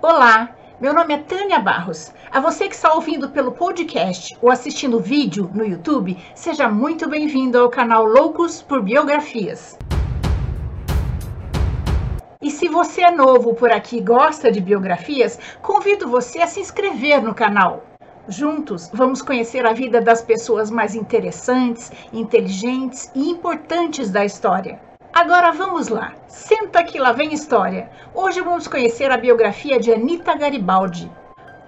Olá, meu nome é Tânia Barros. A você que está ouvindo pelo podcast ou assistindo vídeo no YouTube, seja muito bem-vindo ao canal Loucos por Biografias. E se você é novo por aqui e gosta de biografias, convido você a se inscrever no canal. Juntos, vamos conhecer a vida das pessoas mais interessantes, inteligentes e importantes da história. Agora vamos lá, senta que lá vem história. Hoje vamos conhecer a biografia de Anita Garibaldi,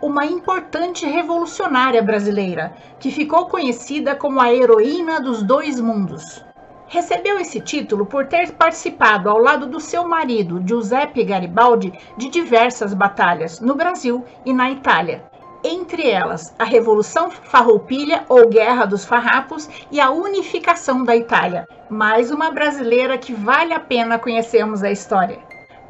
uma importante revolucionária brasileira que ficou conhecida como a heroína dos dois mundos. Recebeu esse título por ter participado ao lado do seu marido, Giuseppe Garibaldi, de diversas batalhas no Brasil e na Itália, entre elas a Revolução Farroupilha ou Guerra dos Farrapos e a unificação da Itália. Mais uma brasileira que vale a pena conhecermos a história.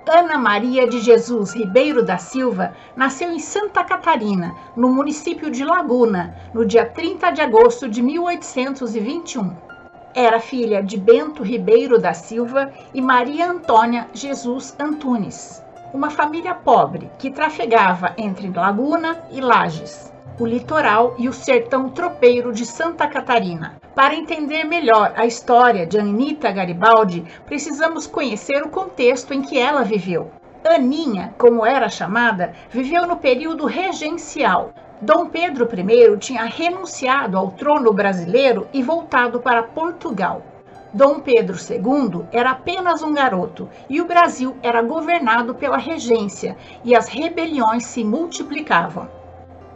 Ana Maria de Jesus Ribeiro da Silva nasceu em Santa Catarina, no município de Laguna, no dia 30 de agosto de 1821. Era filha de Bento Ribeiro da Silva e Maria Antônia Jesus Antunes uma família pobre que trafegava entre Laguna e Lages, o litoral e o sertão tropeiro de Santa Catarina. Para entender melhor a história de Anita Garibaldi, precisamos conhecer o contexto em que ela viveu. Aninha, como era chamada, viveu no período regencial. Dom Pedro I tinha renunciado ao trono brasileiro e voltado para Portugal. Dom Pedro II era apenas um garoto e o Brasil era governado pela regência e as rebeliões se multiplicavam.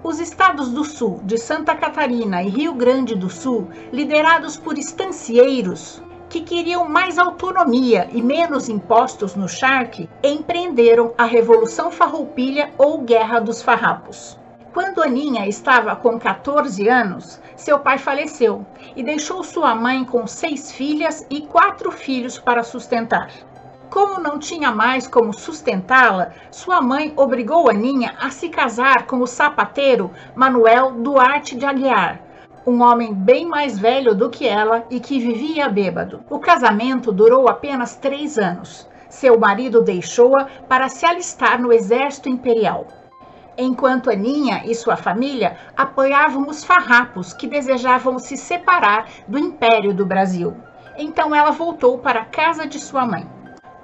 Os estados do sul, de Santa Catarina e Rio Grande do Sul, liderados por estancieiros que queriam mais autonomia e menos impostos no charque, empreenderam a Revolução Farroupilha ou Guerra dos Farrapos. Quando Aninha estava com 14 anos, seu pai faleceu e deixou sua mãe com seis filhas e quatro filhos para sustentar. Como não tinha mais como sustentá-la, sua mãe obrigou Aninha a se casar com o sapateiro Manuel Duarte de Aguiar, um homem bem mais velho do que ela e que vivia bêbado. O casamento durou apenas três anos. Seu marido deixou-a para se alistar no exército imperial enquanto Aninha e sua família apoiavam os farrapos que desejavam se separar do Império do Brasil. Então ela voltou para a casa de sua mãe.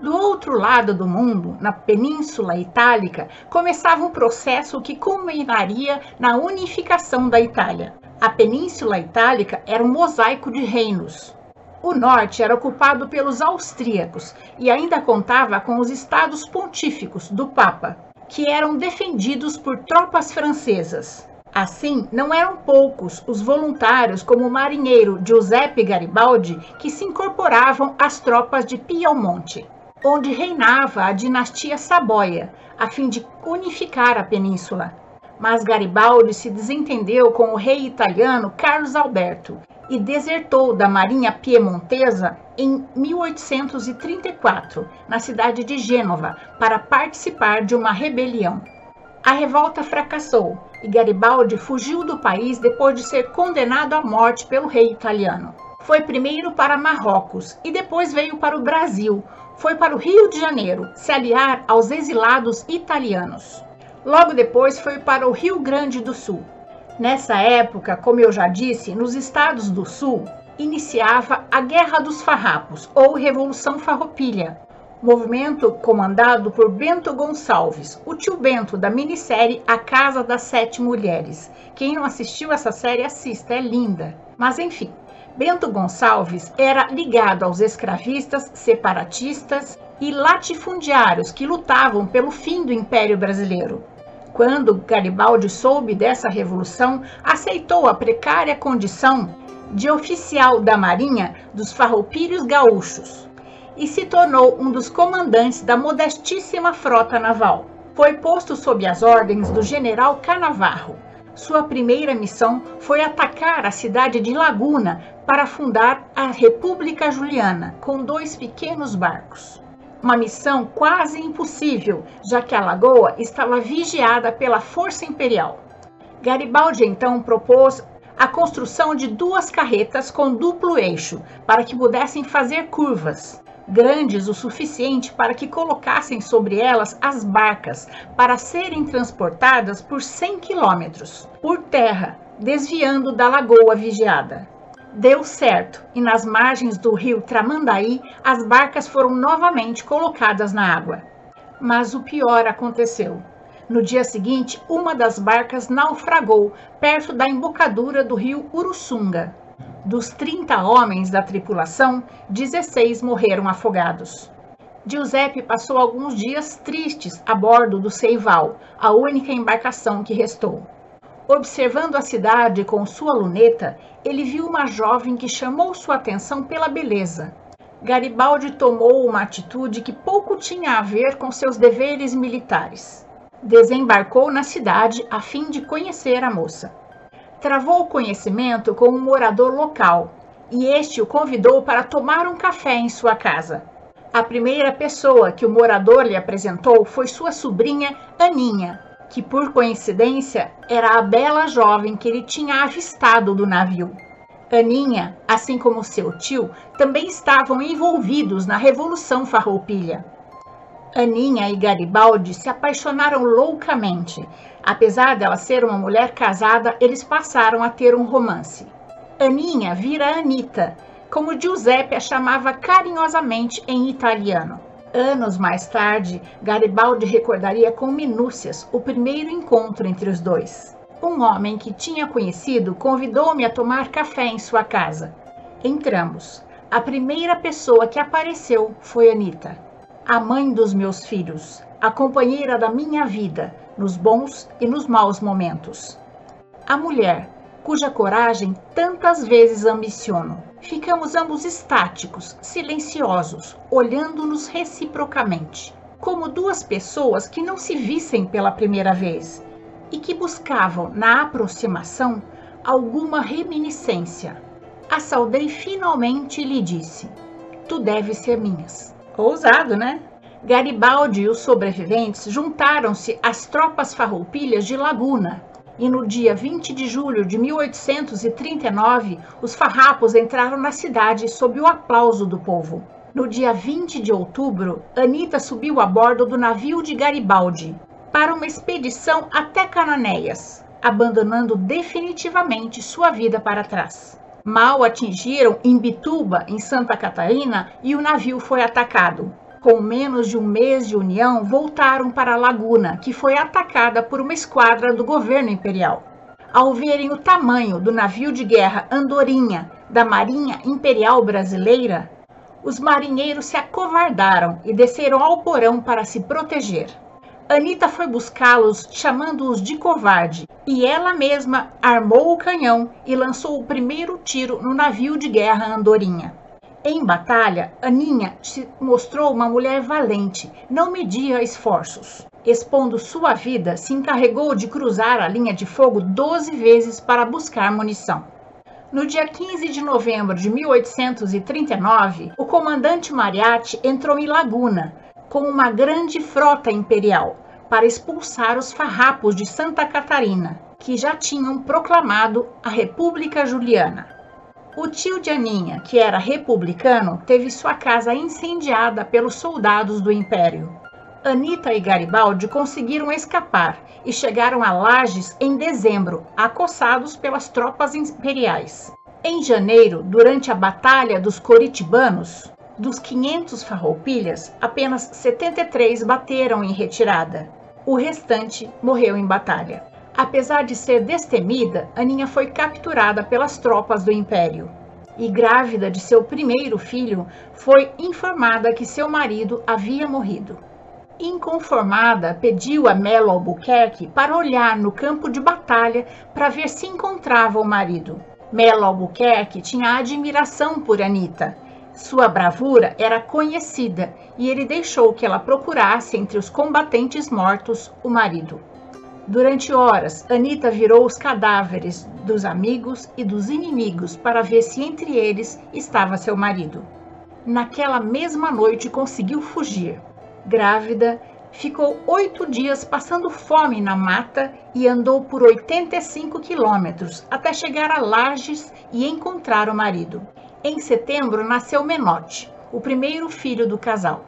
Do outro lado do mundo, na Península Itálica, começava um processo que culminaria na unificação da Itália. A Península Itálica era um mosaico de reinos. O norte era ocupado pelos austríacos e ainda contava com os estados pontíficos do Papa que eram defendidos por tropas francesas. Assim, não eram poucos os voluntários, como o marinheiro Giuseppe Garibaldi, que se incorporavam às tropas de Piemonte, onde reinava a dinastia Saboia, a fim de unificar a península. Mas Garibaldi se desentendeu com o rei italiano Carlos Alberto e desertou da marinha piemontesa em 1834, na cidade de Gênova, para participar de uma rebelião. A revolta fracassou e Garibaldi fugiu do país depois de ser condenado à morte pelo rei italiano. Foi primeiro para Marrocos e depois veio para o Brasil. Foi para o Rio de Janeiro se aliar aos exilados italianos. Logo depois foi para o Rio Grande do Sul. Nessa época, como eu já disse, nos estados do Sul, iniciava a Guerra dos Farrapos, ou Revolução Farroupilha, movimento comandado por Bento Gonçalves, o tio Bento da minissérie A Casa das Sete Mulheres. Quem não assistiu essa série, assista, é linda. Mas enfim, Bento Gonçalves era ligado aos escravistas, separatistas e latifundiários que lutavam pelo fim do Império Brasileiro. Quando Garibaldi soube dessa revolução, aceitou a precária condição de oficial da Marinha dos Farroupilhos Gaúchos e se tornou um dos comandantes da modestíssima frota naval. Foi posto sob as ordens do general Canavarro. Sua primeira missão foi atacar a cidade de Laguna para fundar a República Juliana com dois pequenos barcos. Uma missão quase impossível, já que a lagoa estava vigiada pela força imperial. Garibaldi então propôs a construção de duas carretas com duplo eixo, para que pudessem fazer curvas. grandes o suficiente para que colocassem sobre elas as barcas para serem transportadas por 100 quilômetros por terra, desviando da lagoa vigiada. Deu certo e nas margens do rio Tramandaí as barcas foram novamente colocadas na água. Mas o pior aconteceu. No dia seguinte, uma das barcas naufragou perto da embocadura do rio Uruçunga. Dos 30 homens da tripulação, 16 morreram afogados. Giuseppe passou alguns dias tristes a bordo do Seival, a única embarcação que restou. Observando a cidade com sua luneta, ele viu uma jovem que chamou sua atenção pela beleza. Garibaldi tomou uma atitude que pouco tinha a ver com seus deveres militares. Desembarcou na cidade a fim de conhecer a moça. Travou o conhecimento com um morador local e este o convidou para tomar um café em sua casa. A primeira pessoa que o morador lhe apresentou foi sua sobrinha Aninha, que por coincidência era a bela jovem que ele tinha avistado do navio. Aninha, assim como seu tio, também estavam envolvidos na Revolução Farroupilha. Aninha e Garibaldi se apaixonaram loucamente. Apesar dela ser uma mulher casada, eles passaram a ter um romance. Aninha vira Anita, como Giuseppe a chamava carinhosamente em italiano. Anos mais tarde, Garibaldi recordaria com minúcias o primeiro encontro entre os dois. Um homem que tinha conhecido convidou-me a tomar café em sua casa. Entramos. A primeira pessoa que apareceu foi Anita a mãe dos meus filhos, a companheira da minha vida, nos bons e nos maus momentos. A mulher, cuja coragem tantas vezes ambiciono. Ficamos ambos estáticos, silenciosos, olhando-nos reciprocamente, como duas pessoas que não se vissem pela primeira vez e que buscavam, na aproximação, alguma reminiscência. A saudei finalmente e lhe disse: Tu deves ser minhas. Ousado, né? Garibaldi e os sobreviventes juntaram-se às tropas farroupilhas de Laguna. E no dia 20 de julho de 1839, os farrapos entraram na cidade sob o aplauso do povo. No dia 20 de outubro, Anita subiu a bordo do navio de Garibaldi para uma expedição até Cananéias, abandonando definitivamente sua vida para trás mal atingiram Imbituba, em Santa Catarina, e o navio foi atacado. Com menos de um mês de união, voltaram para a Laguna, que foi atacada por uma esquadra do governo imperial. Ao verem o tamanho do navio de guerra Andorinha da Marinha Imperial Brasileira, os marinheiros se acovardaram e desceram ao porão para se proteger. Anita foi buscá-los, chamando-os de covarde, e ela mesma armou o canhão e lançou o primeiro tiro no navio de guerra Andorinha. Em batalha, Aninha se mostrou uma mulher valente, não media esforços. Expondo sua vida, se encarregou de cruzar a linha de fogo 12 vezes para buscar munição. No dia 15 de novembro de 1839, o comandante Mariatti entrou em Laguna, com uma grande frota imperial para expulsar os farrapos de Santa Catarina, que já tinham proclamado a República Juliana. O tio de Aninha, que era republicano, teve sua casa incendiada pelos soldados do Império. Anita e Garibaldi conseguiram escapar e chegaram a Lages em dezembro, acossados pelas tropas imperiais. Em janeiro, durante a Batalha dos Coritibanos, dos 500 farroupilhas, apenas 73 bateram em retirada. O restante morreu em batalha. Apesar de ser destemida, Aninha foi capturada pelas tropas do Império. E grávida de seu primeiro filho, foi informada que seu marido havia morrido. Inconformada, pediu a Melo Albuquerque para olhar no campo de batalha para ver se encontrava o marido. Melo Albuquerque tinha admiração por Anita sua bravura era conhecida e ele deixou que ela procurasse entre os combatentes mortos o marido. Durante horas, Anita virou os cadáveres dos amigos e dos inimigos para ver se entre eles estava seu marido. Naquela mesma noite conseguiu fugir. Grávida, ficou oito dias passando fome na mata e andou por 85 quilômetros até chegar a Lages e encontrar o marido. Em setembro nasceu Menotti, o primeiro filho do casal.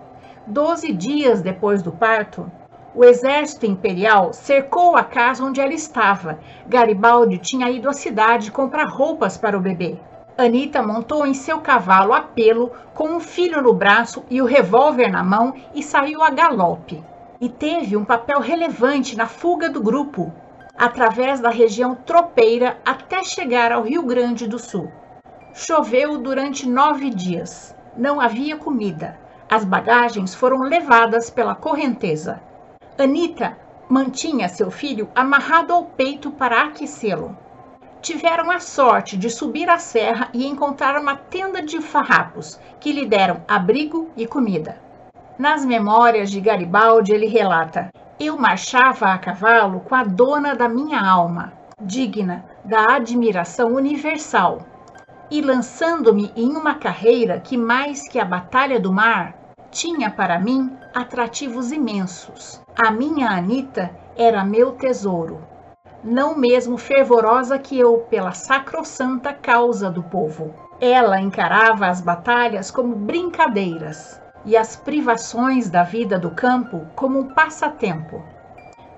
Doze dias depois do parto, o exército imperial cercou a casa onde ela estava. Garibaldi tinha ido à cidade comprar roupas para o bebê. Anita montou em seu cavalo a pelo, com um filho no braço e o revólver na mão, e saiu a galope. E teve um papel relevante na fuga do grupo, através da região tropeira até chegar ao Rio Grande do Sul. Choveu durante nove dias. Não havia comida. As bagagens foram levadas pela correnteza. Anita mantinha seu filho amarrado ao peito para aquecê-lo. Tiveram a sorte de subir a serra e encontrar uma tenda de farrapos que lhe deram abrigo e comida. Nas memórias de Garibaldi, ele relata: Eu marchava a cavalo com a dona da minha alma, digna da admiração universal, e lançando-me em uma carreira que, mais que a batalha do mar, tinha para mim atrativos imensos. A minha Anita era meu tesouro, não mesmo fervorosa que eu pela sacrossanta causa do povo. Ela encarava as batalhas como brincadeiras e as privações da vida do campo como um passatempo.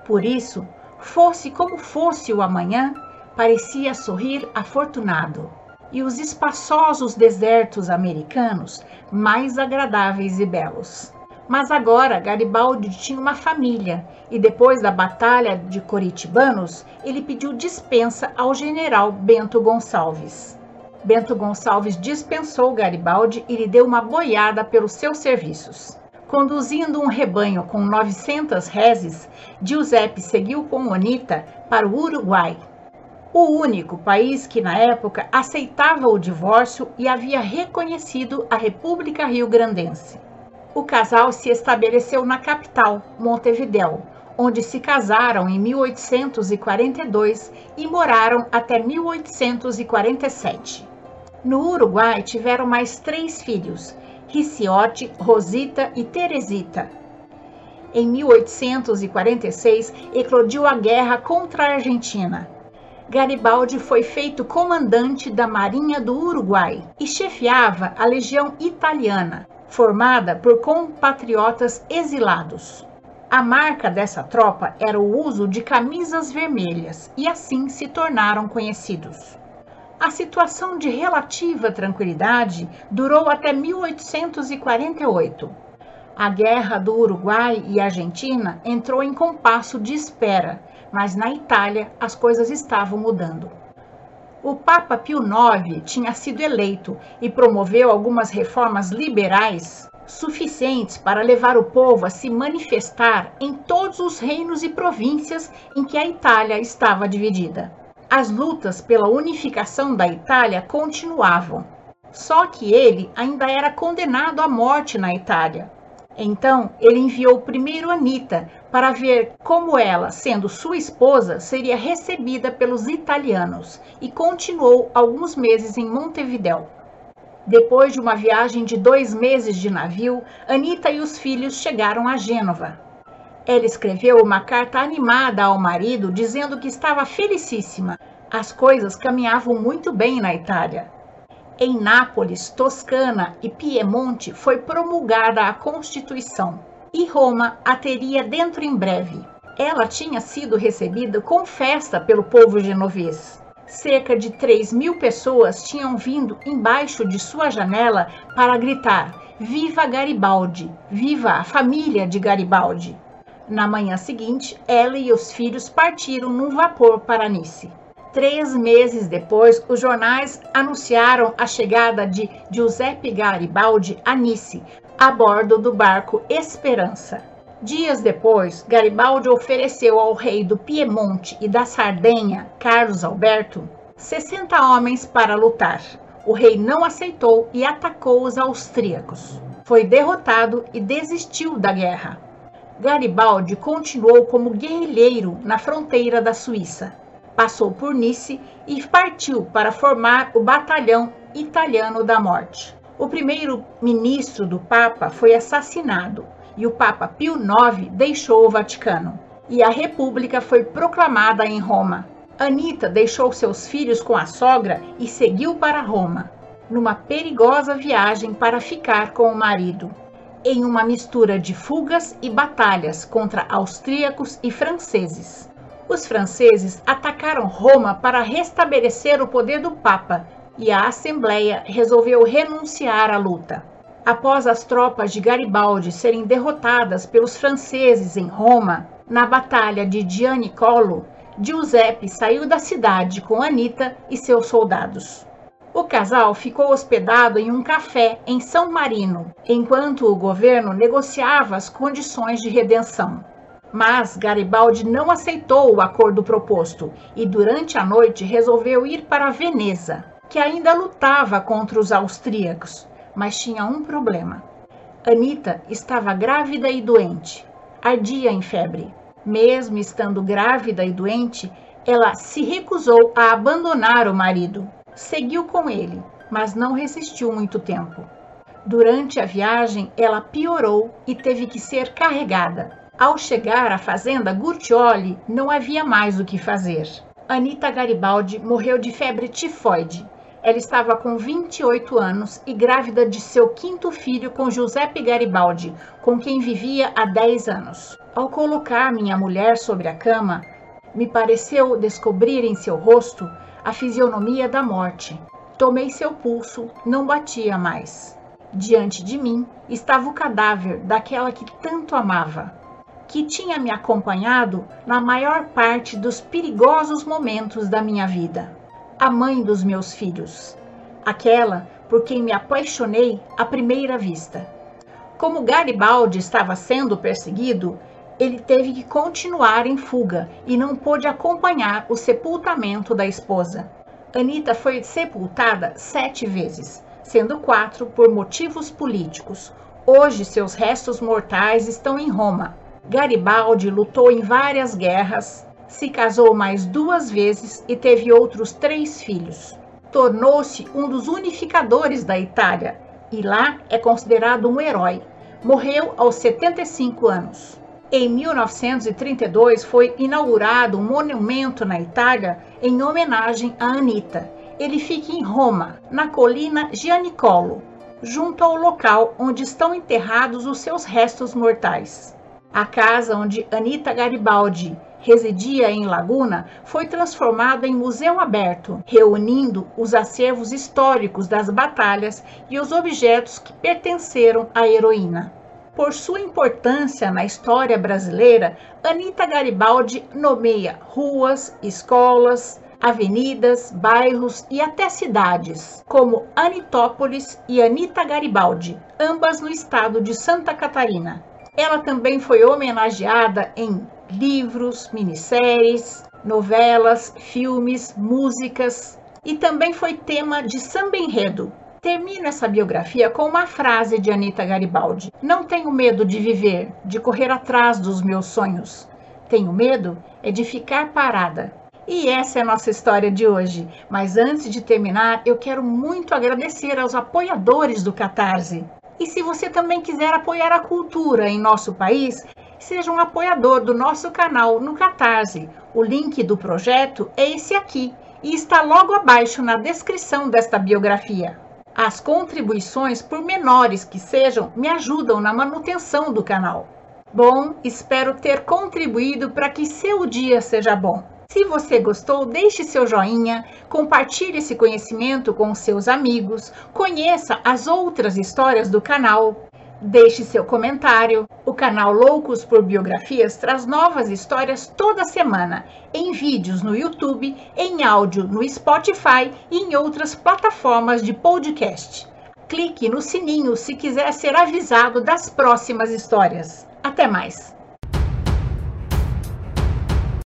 Por isso, fosse como fosse o amanhã, parecia sorrir afortunado e os espaçosos desertos americanos mais agradáveis e belos. Mas agora Garibaldi tinha uma família e depois da batalha de Coritibanos, ele pediu dispensa ao general Bento Gonçalves. Bento Gonçalves dispensou Garibaldi e lhe deu uma boiada pelos seus serviços. Conduzindo um rebanho com 900 reses, Giuseppe seguiu com Onita para o Uruguai, o único país que na época aceitava o divórcio e havia reconhecido a República Rio-Grandense. O casal se estabeleceu na capital, Montevidéu, onde se casaram em 1842 e moraram até 1847. No Uruguai tiveram mais três filhos, Riciote, Rosita e Teresita. Em 1846 eclodiu a guerra contra a Argentina Garibaldi foi feito comandante da Marinha do Uruguai e chefiava a Legião Italiana, formada por compatriotas exilados. A marca dessa tropa era o uso de camisas vermelhas e assim se tornaram conhecidos. A situação de relativa tranquilidade durou até 1848. A Guerra do Uruguai e Argentina entrou em compasso de espera mas na Itália as coisas estavam mudando. O Papa Pio IX tinha sido eleito e promoveu algumas reformas liberais suficientes para levar o povo a se manifestar em todos os reinos e províncias em que a Itália estava dividida. As lutas pela unificação da Itália continuavam. Só que ele ainda era condenado à morte na Itália. Então, ele enviou primeiro Anita para ver como ela, sendo sua esposa, seria recebida pelos italianos e continuou alguns meses em Montevidéu. Depois de uma viagem de dois meses de navio, Anita e os filhos chegaram a Gênova. Ela escreveu uma carta animada ao marido dizendo que estava felicíssima. As coisas caminhavam muito bem na Itália. Em Nápoles, Toscana e Piemonte foi promulgada a Constituição e Roma a teria dentro em breve. Ela tinha sido recebida com festa pelo povo genovês. Cerca de 3 mil pessoas tinham vindo embaixo de sua janela para gritar: Viva Garibaldi! Viva a família de Garibaldi! Na manhã seguinte, ela e os filhos partiram num vapor para Nice. Três meses depois, os jornais anunciaram a chegada de Giuseppe Garibaldi a Nice, a bordo do barco Esperança. Dias depois, Garibaldi ofereceu ao rei do Piemonte e da Sardenha, Carlos Alberto, 60 homens para lutar. O rei não aceitou e atacou os austríacos. Foi derrotado e desistiu da guerra. Garibaldi continuou como guerrilheiro na fronteira da Suíça. Passou por Nice e partiu para formar o Batalhão Italiano da Morte. O primeiro ministro do Papa foi assassinado e o Papa Pio IX deixou o Vaticano. E a República foi proclamada em Roma. Anita deixou seus filhos com a sogra e seguiu para Roma. numa perigosa viagem para ficar com o marido, em uma mistura de fugas e batalhas contra austríacos e franceses. Os franceses atacaram Roma para restabelecer o poder do Papa e a Assembleia resolveu renunciar à luta. Após as tropas de Garibaldi serem derrotadas pelos franceses em Roma, na Batalha de Gianicolo, Giuseppe saiu da cidade com Anita e seus soldados. O casal ficou hospedado em um café em São Marino, enquanto o governo negociava as condições de redenção. Mas Garibaldi não aceitou o acordo proposto e, durante a noite, resolveu ir para Veneza, que ainda lutava contra os austríacos, mas tinha um problema. Anita estava grávida e doente, ardia em febre. Mesmo estando grávida e doente, ela se recusou a abandonar o marido seguiu com ele, mas não resistiu muito tempo. Durante a viagem, ela piorou e teve que ser carregada. Ao chegar à fazenda Gurtioli, não havia mais o que fazer. Anita Garibaldi morreu de febre tifoide. Ela estava com 28 anos e grávida de seu quinto filho com Giuseppe Garibaldi, com quem vivia há 10 anos. Ao colocar minha mulher sobre a cama, me pareceu descobrir em seu rosto a fisionomia da morte. Tomei seu pulso, não batia mais. Diante de mim estava o cadáver daquela que tanto amava, que tinha me acompanhado na maior parte dos perigosos momentos da minha vida. A mãe dos meus filhos, aquela por quem me apaixonei à primeira vista. Como Garibaldi estava sendo perseguido, ele teve que continuar em fuga e não pôde acompanhar o sepultamento da esposa. Anita foi sepultada sete vezes, sendo quatro por motivos políticos. Hoje, seus restos mortais estão em Roma. Garibaldi lutou em várias guerras, se casou mais duas vezes e teve outros três filhos. Tornou-se um dos unificadores da Itália e lá é considerado um herói. Morreu aos 75 anos. Em 1932 foi inaugurado um monumento na Itália em homenagem a Anita. Ele fica em Roma, na colina Gianicolo, junto ao local onde estão enterrados os seus restos mortais. A casa onde Anita Garibaldi residia em Laguna foi transformada em museu aberto, reunindo os acervos históricos das batalhas e os objetos que pertenceram à heroína. Por sua importância na história brasileira, Anita Garibaldi nomeia ruas, escolas, avenidas, bairros e até cidades, como Anitópolis e Anita Garibaldi, ambas no estado de Santa Catarina. Ela também foi homenageada em livros, minisséries, novelas, filmes, músicas e também foi tema de samba enredo, Termino essa biografia com uma frase de Anita Garibaldi: Não tenho medo de viver, de correr atrás dos meus sonhos. Tenho medo é de ficar parada. E essa é a nossa história de hoje. Mas antes de terminar, eu quero muito agradecer aos apoiadores do Catarse. E se você também quiser apoiar a cultura em nosso país, seja um apoiador do nosso canal no Catarse. O link do projeto é esse aqui e está logo abaixo na descrição desta biografia. As contribuições, por menores que sejam, me ajudam na manutenção do canal. Bom, espero ter contribuído para que seu dia seja bom. Se você gostou, deixe seu joinha, compartilhe esse conhecimento com seus amigos, conheça as outras histórias do canal, Deixe seu comentário. O canal Loucos por Biografias traz novas histórias toda semana, em vídeos no YouTube, em áudio no Spotify e em outras plataformas de podcast. Clique no sininho se quiser ser avisado das próximas histórias. Até mais!